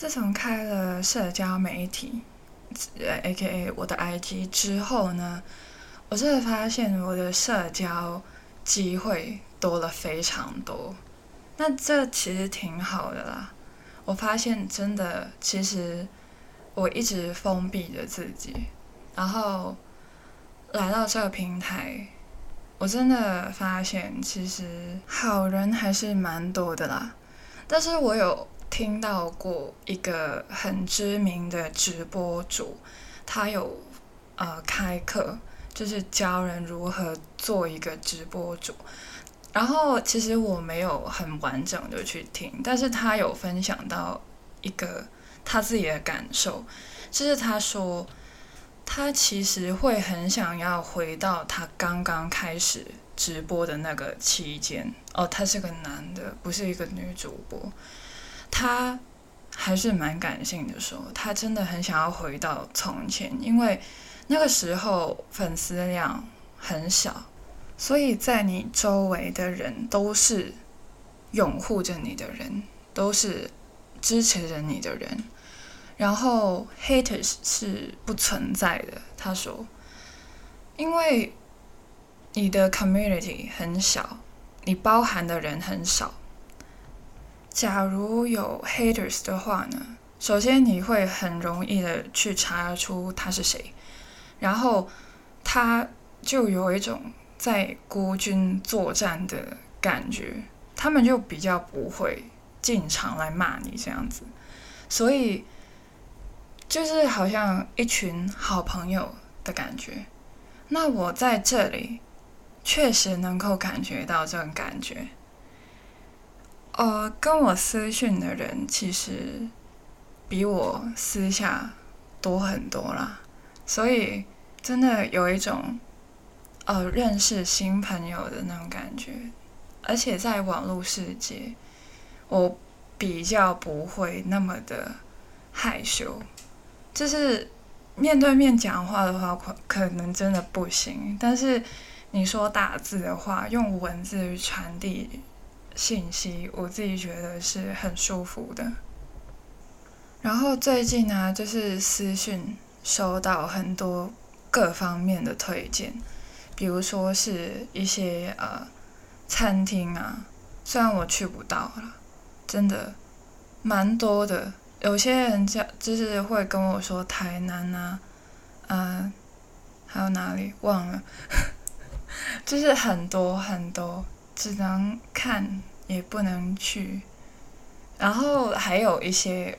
自从开了社交媒体，，A.K.A 我的 I.G 之后呢，我真的发现我的社交机会多了非常多。那这其实挺好的啦。我发现真的，其实我一直封闭着自己，然后来到这个平台，我真的发现其实好人还是蛮多的啦。但是我有。听到过一个很知名的直播主，他有呃开课，就是教人如何做一个直播主。然后其实我没有很完整的去听，但是他有分享到一个他自己的感受，就是他说他其实会很想要回到他刚刚开始直播的那个期间。哦，他是个男的，不是一个女主播。他还是蛮感性的，说他真的很想要回到从前，因为那个时候粉丝量很小，所以在你周围的人都是拥护着你的人，都是支持着你的人，然后 haters 是不存在的。他说，因为你的 community 很小，你包含的人很少。假如有 haters 的话呢？首先你会很容易的去查出他是谁，然后他就有一种在孤军作战的感觉，他们就比较不会进场来骂你这样子，所以就是好像一群好朋友的感觉。那我在这里确实能够感觉到这种感觉。呃，跟我私讯的人其实比我私下多很多啦，所以真的有一种呃认识新朋友的那种感觉。而且在网络世界，我比较不会那么的害羞，就是面对面讲话的话，可可能真的不行。但是你说打字的话，用文字传递。信息我自己觉得是很舒服的。然后最近呢，就是私讯收到很多各方面的推荐，比如说是一些呃餐厅啊，虽然我去不到了，真的蛮多的。有些人家就是会跟我说台南啊，嗯，还有哪里忘了，就是很多很多，只能看。也不能去，然后还有一些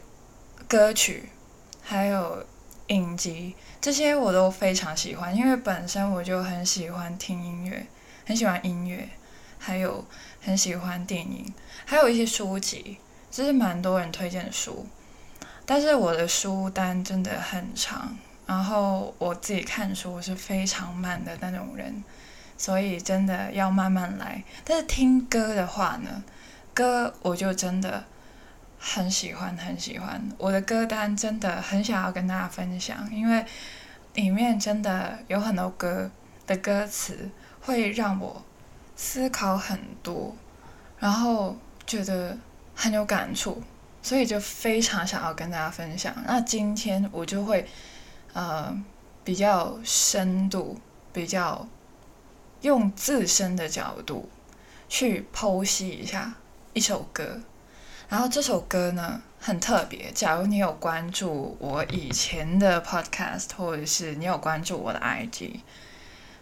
歌曲，还有影集，这些我都非常喜欢，因为本身我就很喜欢听音乐，很喜欢音乐，还有很喜欢电影，还有一些书籍，这是蛮多人推荐的书，但是我的书单真的很长，然后我自己看书是非常慢的那种人。所以真的要慢慢来，但是听歌的话呢，歌我就真的很喜欢很喜欢，我的歌单真的很想要跟大家分享，因为里面真的有很多歌的歌词会让我思考很多，然后觉得很有感触，所以就非常想要跟大家分享。那今天我就会呃比较深度比较。用自身的角度去剖析一下一首歌，然后这首歌呢很特别。假如你有关注我以前的 podcast，或者是你有关注我的 IG，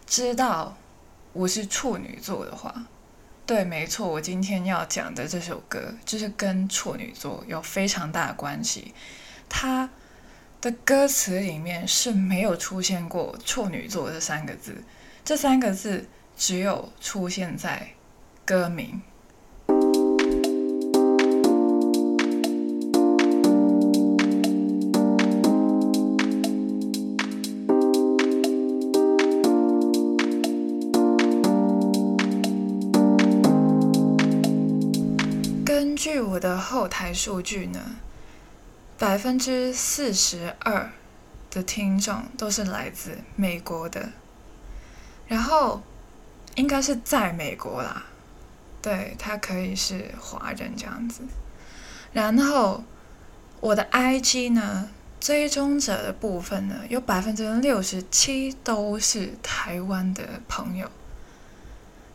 知道我是处女座的话，对，没错，我今天要讲的这首歌就是跟处女座有非常大的关系。它的歌词里面是没有出现过处女座这三个字。这三个字只有出现在歌名。根据我的后台数据呢，百分之四十二的听众都是来自美国的。然后，应该是在美国啦，对他可以是华人这样子。然后，我的 IG 呢，追踪者的部分呢，有百分之六十七都是台湾的朋友。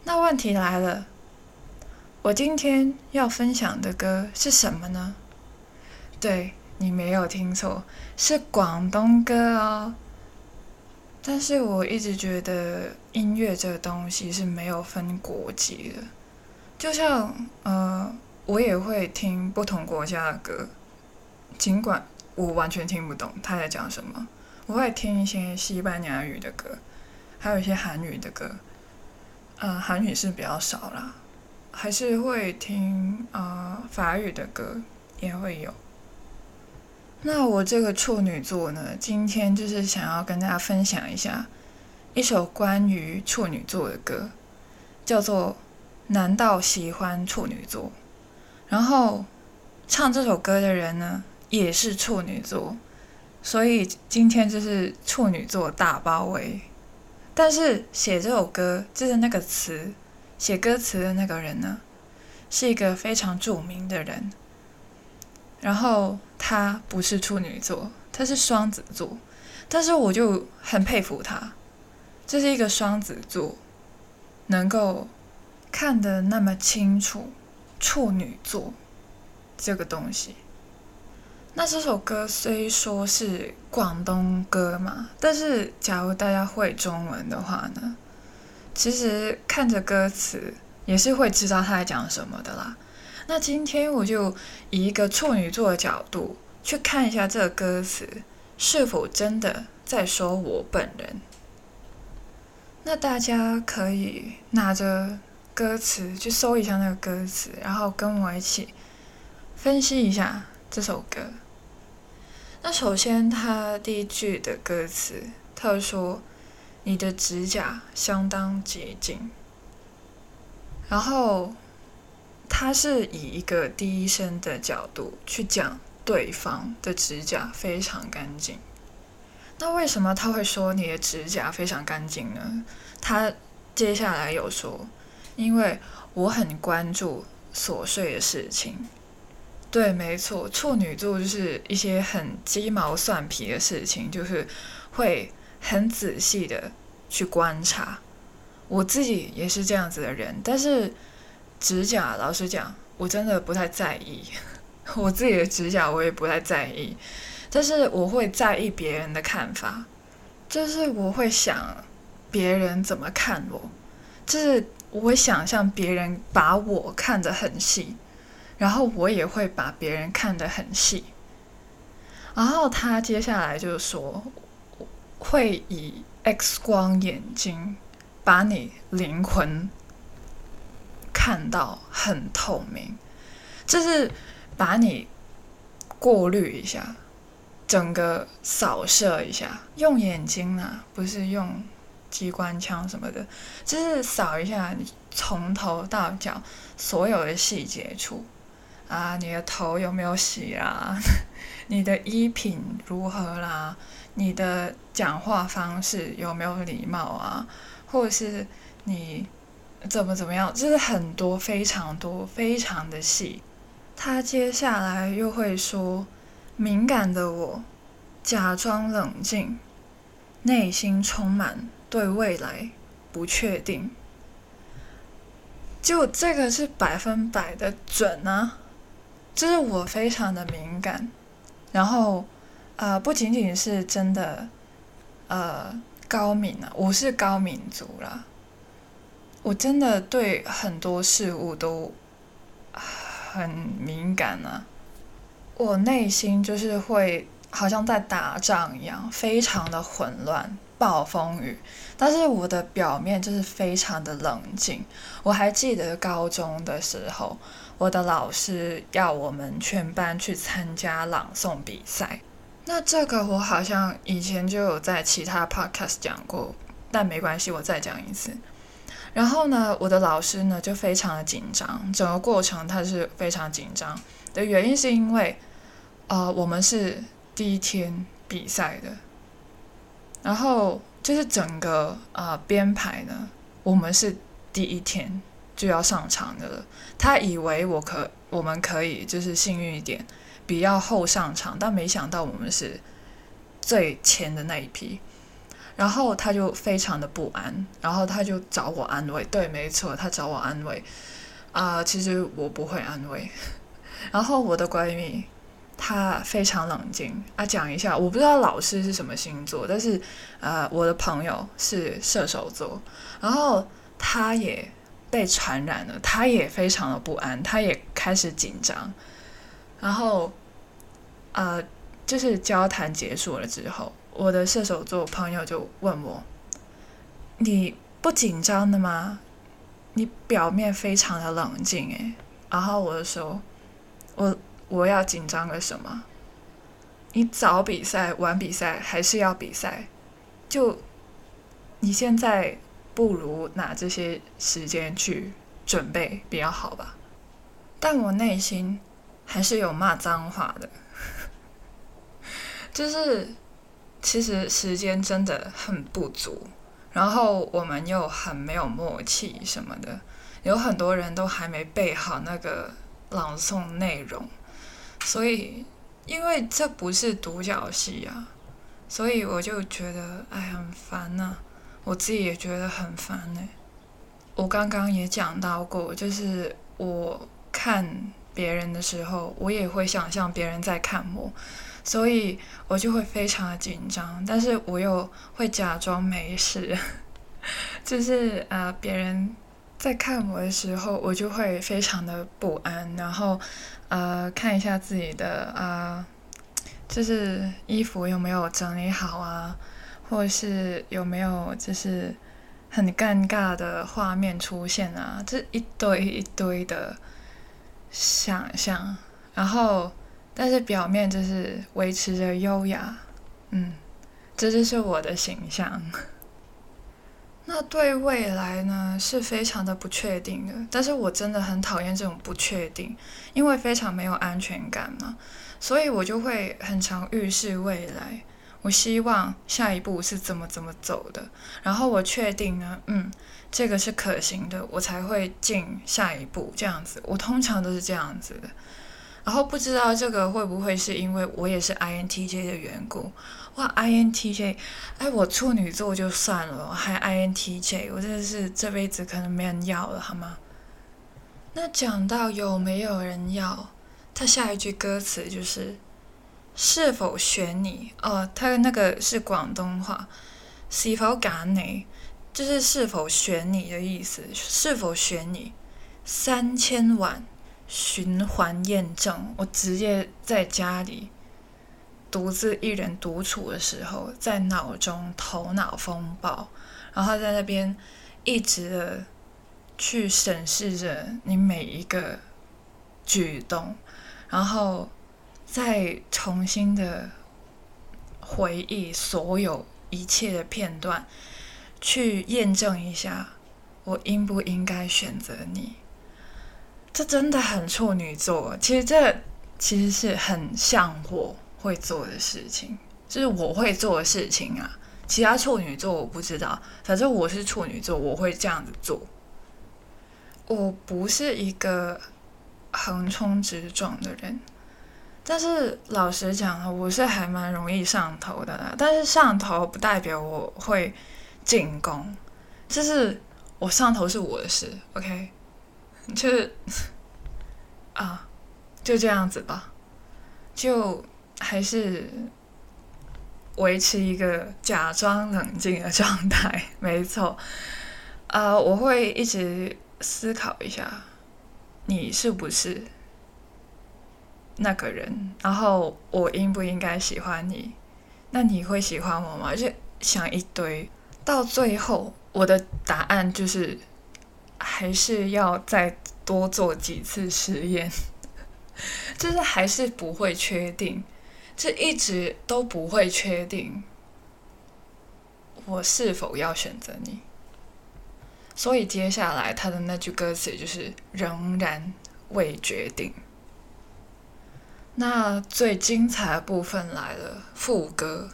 那问题来了，我今天要分享的歌是什么呢？对你没有听错，是广东歌哦。但是我一直觉得音乐这个东西是没有分国籍的，就像呃，我也会听不同国家的歌。尽管我完全听不懂他在讲什么，我会听一些西班牙语的歌，还有一些韩语的歌。呃，韩语是比较少啦，还是会听啊法语的歌也会有。那我这个处女座呢，今天就是想要跟大家分享一下一首关于处女座的歌，叫做《难道喜欢处女座》，然后唱这首歌的人呢？也是处女座，所以今天就是处女座大包围。但是写这首歌就是那个词，写歌词的那个人呢，是一个非常著名的人。然后他不是处女座，他是双子座。但是我就很佩服他，这是一个双子座，能够看得那么清楚处女座这个东西。那这首歌虽说是广东歌嘛，但是假如大家会中文的话呢，其实看着歌词也是会知道他在讲什么的啦。那今天我就以一个处女座的角度去看一下这个歌词是否真的在说我本人。那大家可以拿着歌词去搜一下那个歌词，然后跟我一起分析一下这首歌。那首先，他第一句的歌词，他说：“你的指甲相当洁净。”然后，他是以一个第一声的角度去讲对方的指甲非常干净。那为什么他会说你的指甲非常干净呢？他接下来有说：“因为我很关注琐碎的事情。”对，没错，处女座就是一些很鸡毛蒜皮的事情，就是会很仔细的去观察。我自己也是这样子的人，但是指甲，老实讲，我真的不太在意。我自己的指甲我也不太在意，但是我会在意别人的看法，就是我会想别人怎么看我，就是我会想象别人把我看得很细。然后我也会把别人看得很细，然后他接下来就是说，会以 X 光眼睛把你灵魂看到很透明，就是把你过滤一下，整个扫射一下，用眼睛啊，不是用机关枪什么的，就是扫一下你从头到脚所有的细节处。啊，你的头有没有洗啦？你的衣品如何啦？你的讲话方式有没有礼貌啊？或者是你怎么怎么样？就是很多非常多非常的细。他接下来又会说：敏感的我，假装冷静，内心充满对未来不确定。就这个是百分百的准啊！就是我非常的敏感，然后，呃，不仅仅是真的，呃，高敏啊，我是高敏族啦。我真的对很多事物都很敏感啊。我内心就是会好像在打仗一样，非常的混乱。暴风雨，但是我的表面就是非常的冷静。我还记得高中的时候，我的老师要我们全班去参加朗诵比赛。那这个我好像以前就有在其他 podcast 讲过，但没关系，我再讲一次。然后呢，我的老师呢就非常的紧张，整个过程他是非常紧张的原因是因为，呃，我们是第一天比赛的。然后就是整个呃编排呢，我们是第一天就要上场的了。他以为我可我们可以就是幸运一点，比较后上场，但没想到我们是最前的那一批。然后他就非常的不安，然后他就找我安慰。对，没错，他找我安慰。啊，其实我不会安慰。然后我的闺蜜她非常冷静啊，讲一下，我不知道老师是什么星座，但是呃，我的朋友是射手座，然后他也被传染了，他也非常的不安，他也开始紧张。然后呃，就是交谈结束了之后。我的射手座朋友就问我：“你不紧张的吗？你表面非常的冷静诶。”然后我就说：“我我要紧张个什么？你早比赛晚比赛还是要比赛，就你现在不如拿这些时间去准备比较好吧。”但我内心还是有骂脏话的，就是。其实时间真的很不足，然后我们又很没有默契什么的，有很多人都还没背好那个朗诵内容，所以因为这不是独角戏啊，所以我就觉得哎很烦呐，我自己也觉得很烦呢。我刚刚也讲到过，就是我看别人的时候，我也会想象别人在看我。所以我就会非常的紧张，但是我又会假装没事，就是呃别人在看我的时候，我就会非常的不安，然后呃看一下自己的啊，就是衣服有没有整理好啊，或是有没有就是很尴尬的画面出现啊，这一堆一堆的想象，然后。但是表面就是维持着优雅，嗯，这就是我的形象。那对未来呢，是非常的不确定的。但是我真的很讨厌这种不确定，因为非常没有安全感嘛，所以我就会很常预示未来。我希望下一步是怎么怎么走的，然后我确定呢，嗯，这个是可行的，我才会进下一步。这样子，我通常都是这样子的。然后不知道这个会不会是因为我也是 INTJ 的缘故？哇，INTJ，哎，我处女座就算了，还 INTJ，我真的是这辈子可能没人要了，好吗？那讲到有没有人要，他下一句歌词就是“是否选你”哦，他那个是广东话，“是否揀你”，就是“是否选你”的意思，“是否选你”，三千万。循环验证，我直接在家里独自一人独处的时候，在脑中头脑风暴，然后在那边一直的去审视着你每一个举动，然后再重新的回忆所有一切的片段，去验证一下我应不应该选择你。这真的很处女座，其实这其实是很像我会做的事情，就是我会做的事情啊。其他处女座我不知道，反正我是处女座，我会这样子做。我不是一个横冲直撞的人，但是老实讲啊，我是还蛮容易上头的啦。但是上头不代表我会进攻，就是我上头是我的事，OK。就是啊，就这样子吧，就还是维持一个假装冷静的状态。没错，呃，我会一直思考一下，你是不是那个人，然后我应不应该喜欢你？那你会喜欢我吗？就想一堆，到最后我的答案就是。还是要再多做几次实验，就是还是不会确定，这一直都不会确定我是否要选择你。所以接下来他的那句歌词就是仍然未决定。那最精彩的部分来了，副歌，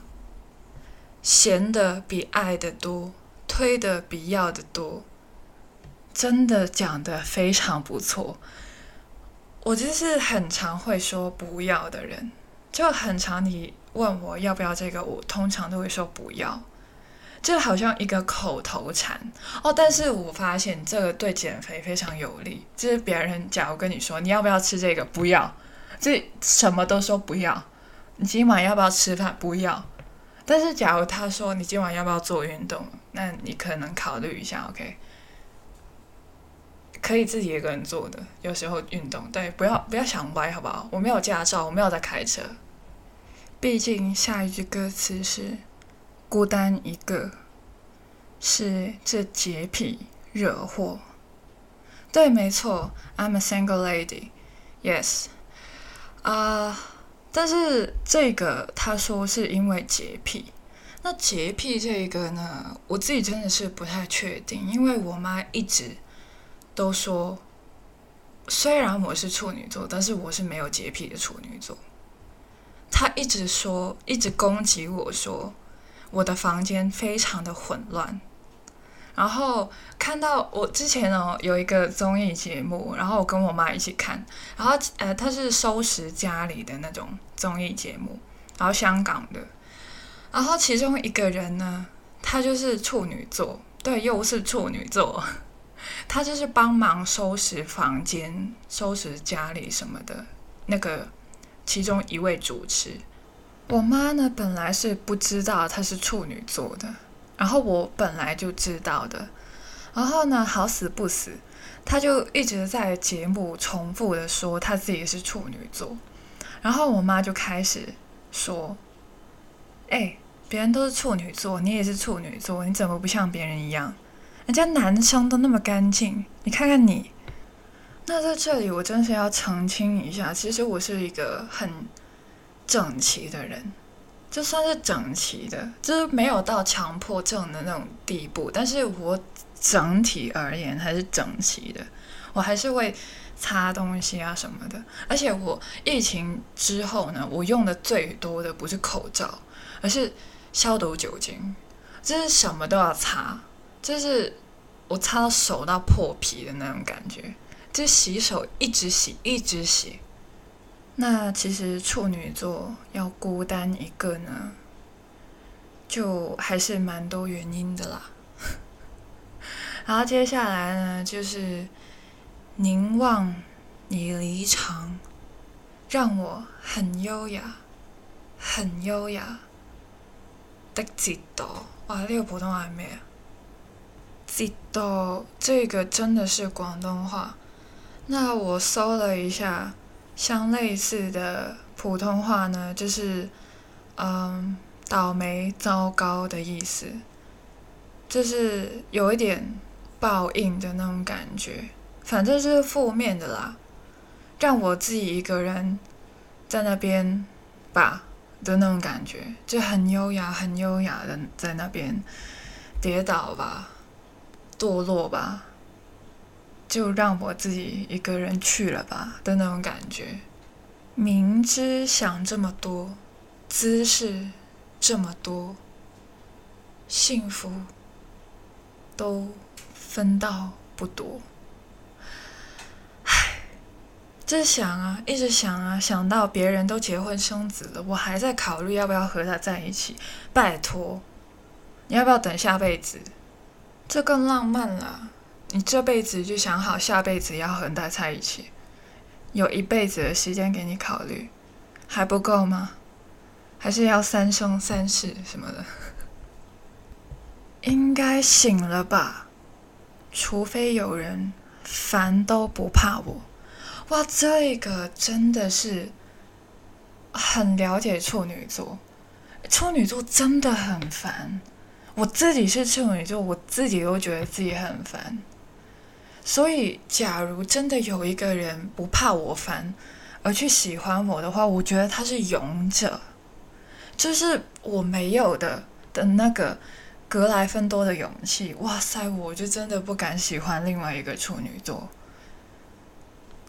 嫌的比爱的多，推的比要的多。真的讲的非常不错，我就是很常会说不要的人，就很常你问我要不要这个，我通常都会说不要，就好像一个口头禅哦。但是我发现这个对减肥非常有利，就是别人假如跟你说你要不要吃这个，不要，这什么都说不要。你今晚要不要吃饭？不要。但是假如他说你今晚要不要做运动，那你可能考虑一下，OK。可以自己一个人做的，有时候运动，对，不要不要想歪，好不好？我没有驾照，我没有在开车。毕竟下一句歌词是“孤单一个”，是这洁癖惹祸。对，没错，I'm a single lady，yes。啊，但是这个他说是因为洁癖，那洁癖这一个呢，我自己真的是不太确定，因为我妈一直。都说，虽然我是处女座，但是我是没有洁癖的处女座。他一直说，一直攻击我说，我的房间非常的混乱。然后看到我之前哦有一个综艺节目，然后我跟我妈一起看，然后呃他是收拾家里的那种综艺节目，然后香港的，然后其中一个人呢，他就是处女座，对，又是处女座。他就是帮忙收拾房间、收拾家里什么的。那个其中一位主持，我妈呢本来是不知道他是处女座的，然后我本来就知道的。然后呢，好死不死，他就一直在节目重复的说他自己是处女座。然后我妈就开始说：“哎，别人都是处女座，你也是处女座，你怎么不像别人一样？”人家男生都那么干净，你看看你。那在这里，我真是要澄清一下，其实我是一个很整齐的人，就算是整齐的，就是没有到强迫症的那种地步，但是我整体而言还是整齐的。我还是会擦东西啊什么的，而且我疫情之后呢，我用的最多的不是口罩，而是消毒酒精，就是什么都要擦，就是。我擦到手到破皮的那种感觉，就洗手一直洗一直洗。那其实处女座要孤单一个呢，就还是蛮多原因的啦。然后接下来呢，就是凝望你离场，让我很优雅，很优雅的节奏。哇，这个普通话没啊？知道这个真的是广东话。那我搜了一下，相类似的普通话呢，就是嗯，倒霉、糟糕的意思，就是有一点报应的那种感觉，反正是负面的啦。让我自己一个人在那边吧的那种感觉，就很优雅、很优雅的在那边跌倒吧。堕落吧，就让我自己一个人去了吧的那种感觉。明知想这么多，姿势这么多，幸福都分到不多。唉，这想啊，一直想啊，想到别人都结婚生子了，我还在考虑要不要和他在一起。拜托，你要不要等下辈子？这更浪漫了，你这辈子就想好下辈子要和他在一起，有一辈子的时间给你考虑，还不够吗？还是要三生三世什么的？应该醒了吧？除非有人烦都不怕我。哇，这个真的是很了解处女座，处女座真的很烦。我自己是处女座，我自己都觉得自己很烦。所以，假如真的有一个人不怕我烦，而去喜欢我的话，我觉得他是勇者，就是我没有的的那个格莱芬多的勇气。哇塞，我就真的不敢喜欢另外一个处女座。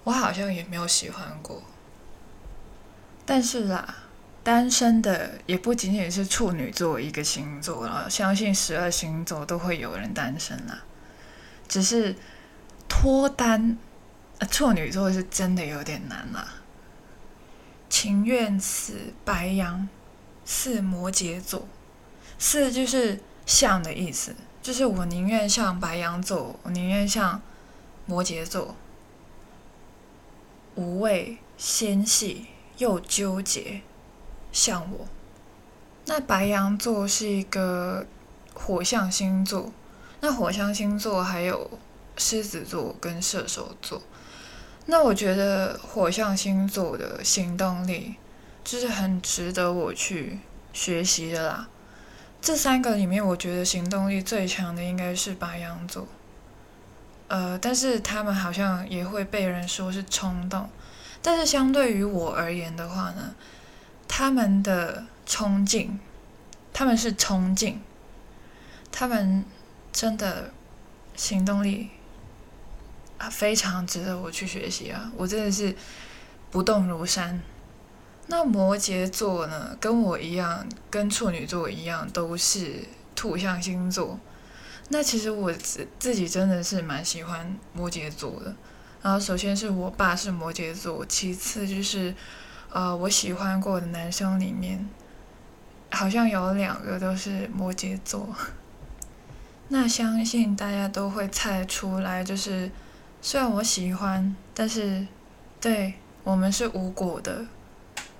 我好像也没有喜欢过，但是啦。单身的也不仅仅是处女座一个星座了，相信十二星座都会有人单身啦。只是脱单，处女座是真的有点难啦。情愿死白羊，似摩羯座，似就是像的意思，就是我宁愿像白羊座，我宁愿像摩羯座，无畏纤细又纠结，像我。那白羊座是一个火象星座，那火象星座还有狮子座跟射手座。那我觉得火象星座的行动力就是很值得我去学习的啦。这三个里面，我觉得行动力最强的应该是白羊座。呃，但是他们好像也会被人说是冲动。但是相对于我而言的话呢，他们的冲劲，他们是冲劲，他们真的行动力。非常值得我去学习啊！我真的是不动如山。那摩羯座呢？跟我一样，跟处女座一样，都是土象星座。那其实我自自己真的是蛮喜欢摩羯座的。然后首先是我爸是摩羯座，其次就是呃我喜欢过的男生里面，好像有两个都是摩羯座。那相信大家都会猜出来，就是。虽然我喜欢，但是对我们是无果的，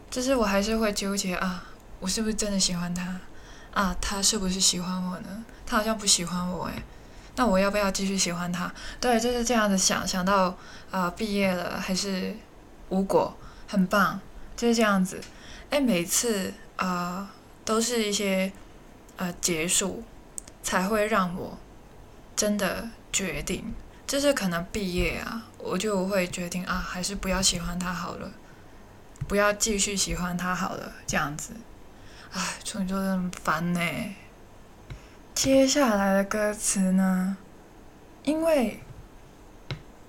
就是我还是会纠结啊，我是不是真的喜欢他？啊，他是不是喜欢我呢？他好像不喜欢我诶，那我要不要继续喜欢他？对，就是这样子想，想到啊毕业了还是无果，很棒，就是这样子。哎，每次啊都是一些呃结束，才会让我真的决定。就是可能毕业啊，我就会决定啊，还是不要喜欢他好了，不要继续喜欢他好了，这样子。唉，处女座真的烦呢。接下来的歌词呢，因为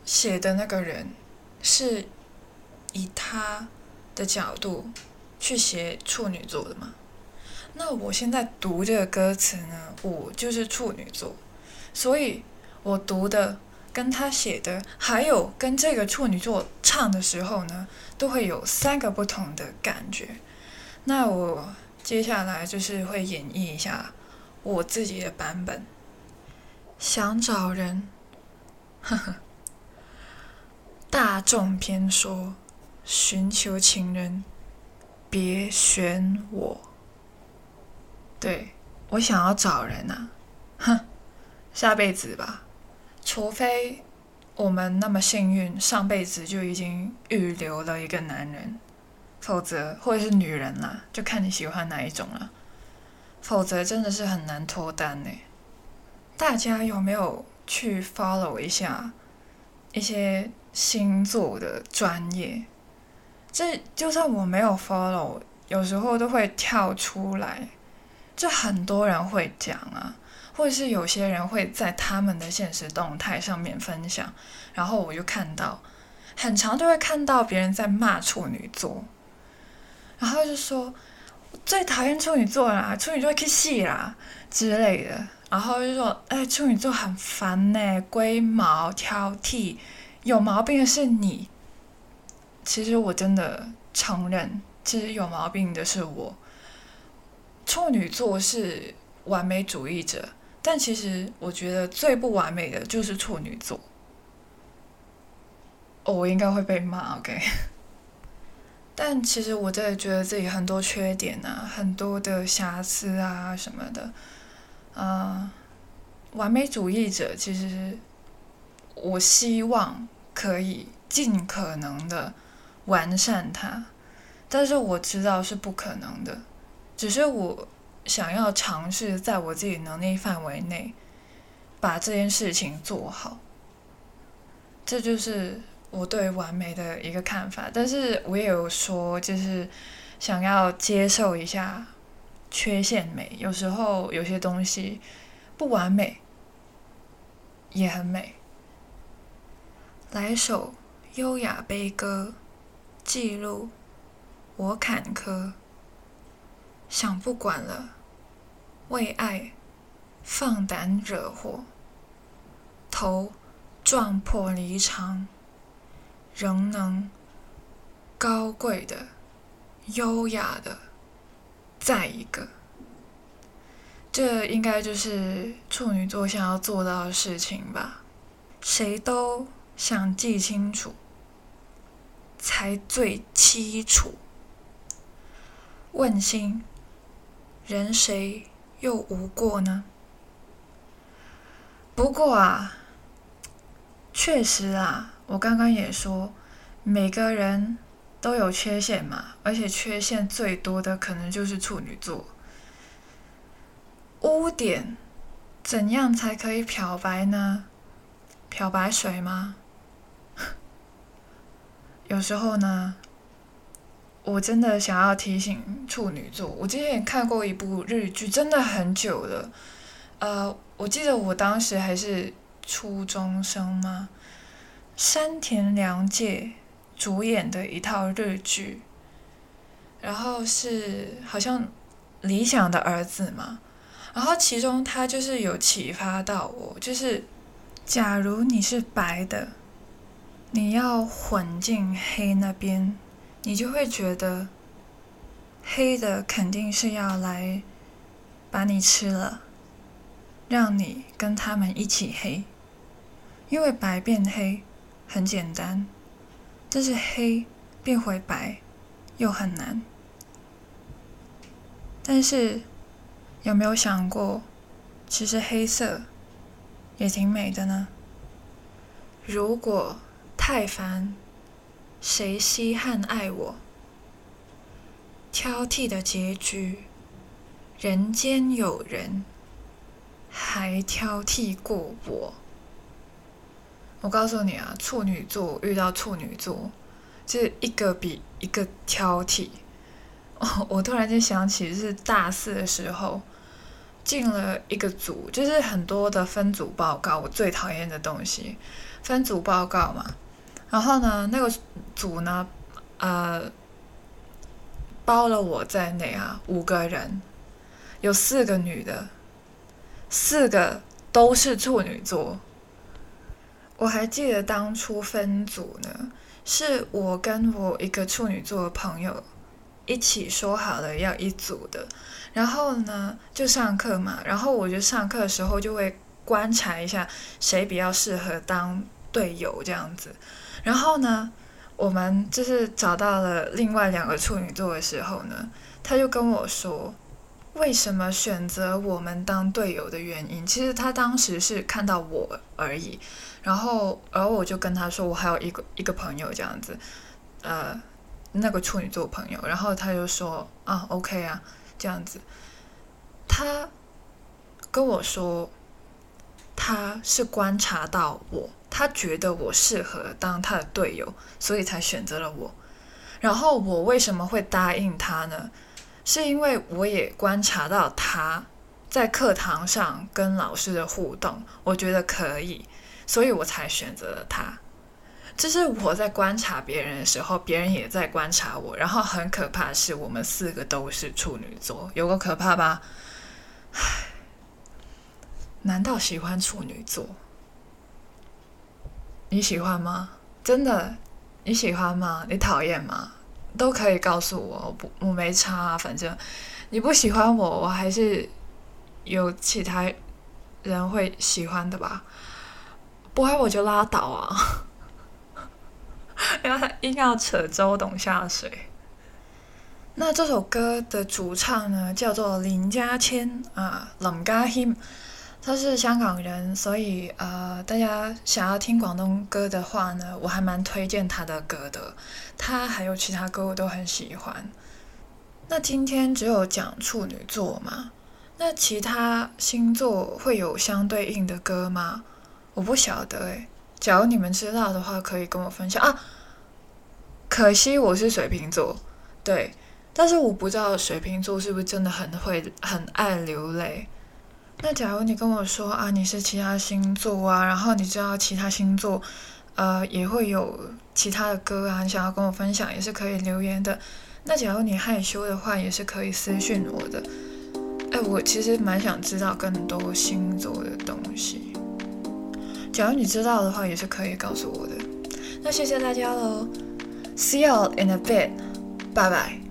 写的那个人是以他的角度去写处女座的嘛，那我现在读这个歌词呢，我就是处女座，所以我读的。跟他写的，还有跟这个处女座唱的时候呢，都会有三个不同的感觉。那我接下来就是会演绎一下我自己的版本。想找人，呵呵。大众偏说，寻求情人，别选我。对，我想要找人啊，哼，下辈子吧。除非我们那么幸运，上辈子就已经预留了一个男人，否则或者是女人啦，就看你喜欢哪一种了。否则真的是很难脱单呢。大家有没有去 follow 一下一些星座的专业？这就算我没有 follow，有时候都会跳出来，就很多人会讲啊。或者是有些人会在他们的现实动态上面分享，然后我就看到，很长就会看到别人在骂处女座，然后就说最讨厌处女座啦，处女座可以戏啦之类的，然后就说哎，处女座很烦呢，龟毛挑剔，有毛病的是你。其实我真的承认，其实有毛病的是我。处女座是完美主义者。但其实我觉得最不完美的就是处女座。哦，我应该会被骂，OK。但其实我真的觉得自己很多缺点啊，很多的瑕疵啊什么的，啊，完美主义者其实我希望可以尽可能的完善它，但是我知道是不可能的，只是我。想要尝试在我自己能力范围内把这件事情做好，这就是我对完美的一个看法。但是我也有说，就是想要接受一下缺陷美，有时候有些东西不完美也很美。来首优雅悲歌，记录我坎坷。想不管了，为爱放胆惹祸，头撞破离肠，仍能高贵的、优雅的再一个。这应该就是处女座想要做到的事情吧？谁都想记清楚，才最凄楚。问心，人谁又无过呢？不过啊，确实啊，我刚刚也说，每个人都有缺陷嘛，而且缺陷最多的可能就是处女座。污点，怎样才可以漂白呢？漂白水吗？有时候呢，我真的想要提醒处女座。我之前也看过一部日剧，真的很久了。呃，我记得我当时还是初中生吗？山田凉介主演的一套日剧，然后是好像理想的儿子嘛。然后其中他就是有启发到我，就是假如你是白的，你要混进黑那边，你就会觉得黑的肯定是要来把你吃了，让你跟他们一起黑，因为白变黑很简单，但是黑变回白又很难，但是。有没有想过，其实黑色也挺美的呢？如果太烦，谁稀罕爱我？挑剔的结局，人间有人还挑剔过我。我告诉你啊，处女座遇到处女座，就是一个比一个挑剔。哦，我突然间想起是大四的时候。进了一个组，就是很多的分组报告，我最讨厌的东西，分组报告嘛。然后呢，那个组呢，呃，包了我在内啊，五个人，有四个女的，四个都是处女座。我还记得当初分组呢，是我跟我一个处女座的朋友一起说好了要一组的。然后呢，就上课嘛。然后我就上课的时候就会观察一下谁比较适合当队友这样子。然后呢，我们就是找到了另外两个处女座的时候呢，他就跟我说，为什么选择我们当队友的原因。其实他当时是看到我而已。然后，然后我就跟他说，我还有一个一个朋友这样子，呃，那个处女座朋友。然后他就说，啊，OK 啊。这样子，他跟我说，他是观察到我，他觉得我适合当他的队友，所以才选择了我。然后我为什么会答应他呢？是因为我也观察到他在课堂上跟老师的互动，我觉得可以，所以我才选择了他。这是我在观察别人的时候，别人也在观察我。然后很可怕的是，我们四个都是处女座，有个可怕吧？唉，难道喜欢处女座？你喜欢吗？真的？你喜欢吗？你讨厌吗？都可以告诉我，不，我没差，反正你不喜欢我，我还是有其他人会喜欢的吧？不爱我就拉倒啊！然后他硬要扯周董下水。那这首歌的主唱呢，叫做林家谦啊，林家谦，他是香港人，所以呃，大家想要听广东歌的话呢，我还蛮推荐他的歌的。他还有其他歌我都很喜欢。那今天只有讲处女座嘛？那其他星座会有相对应的歌吗？我不晓得诶。假如你们知道的话，可以跟我分享啊。可惜我是水瓶座，对，但是我不知道水瓶座是不是真的很会、很爱流泪。那假如你跟我说啊，你是其他星座啊，然后你知道其他星座，呃，也会有其他的歌啊，你想要跟我分享，也是可以留言的。那假如你害羞的话，也是可以私信我的。哎，我其实蛮想知道更多星座的东西。假如你知道的话，也是可以告诉我的。那谢谢大家喽，See you in a bit，拜拜。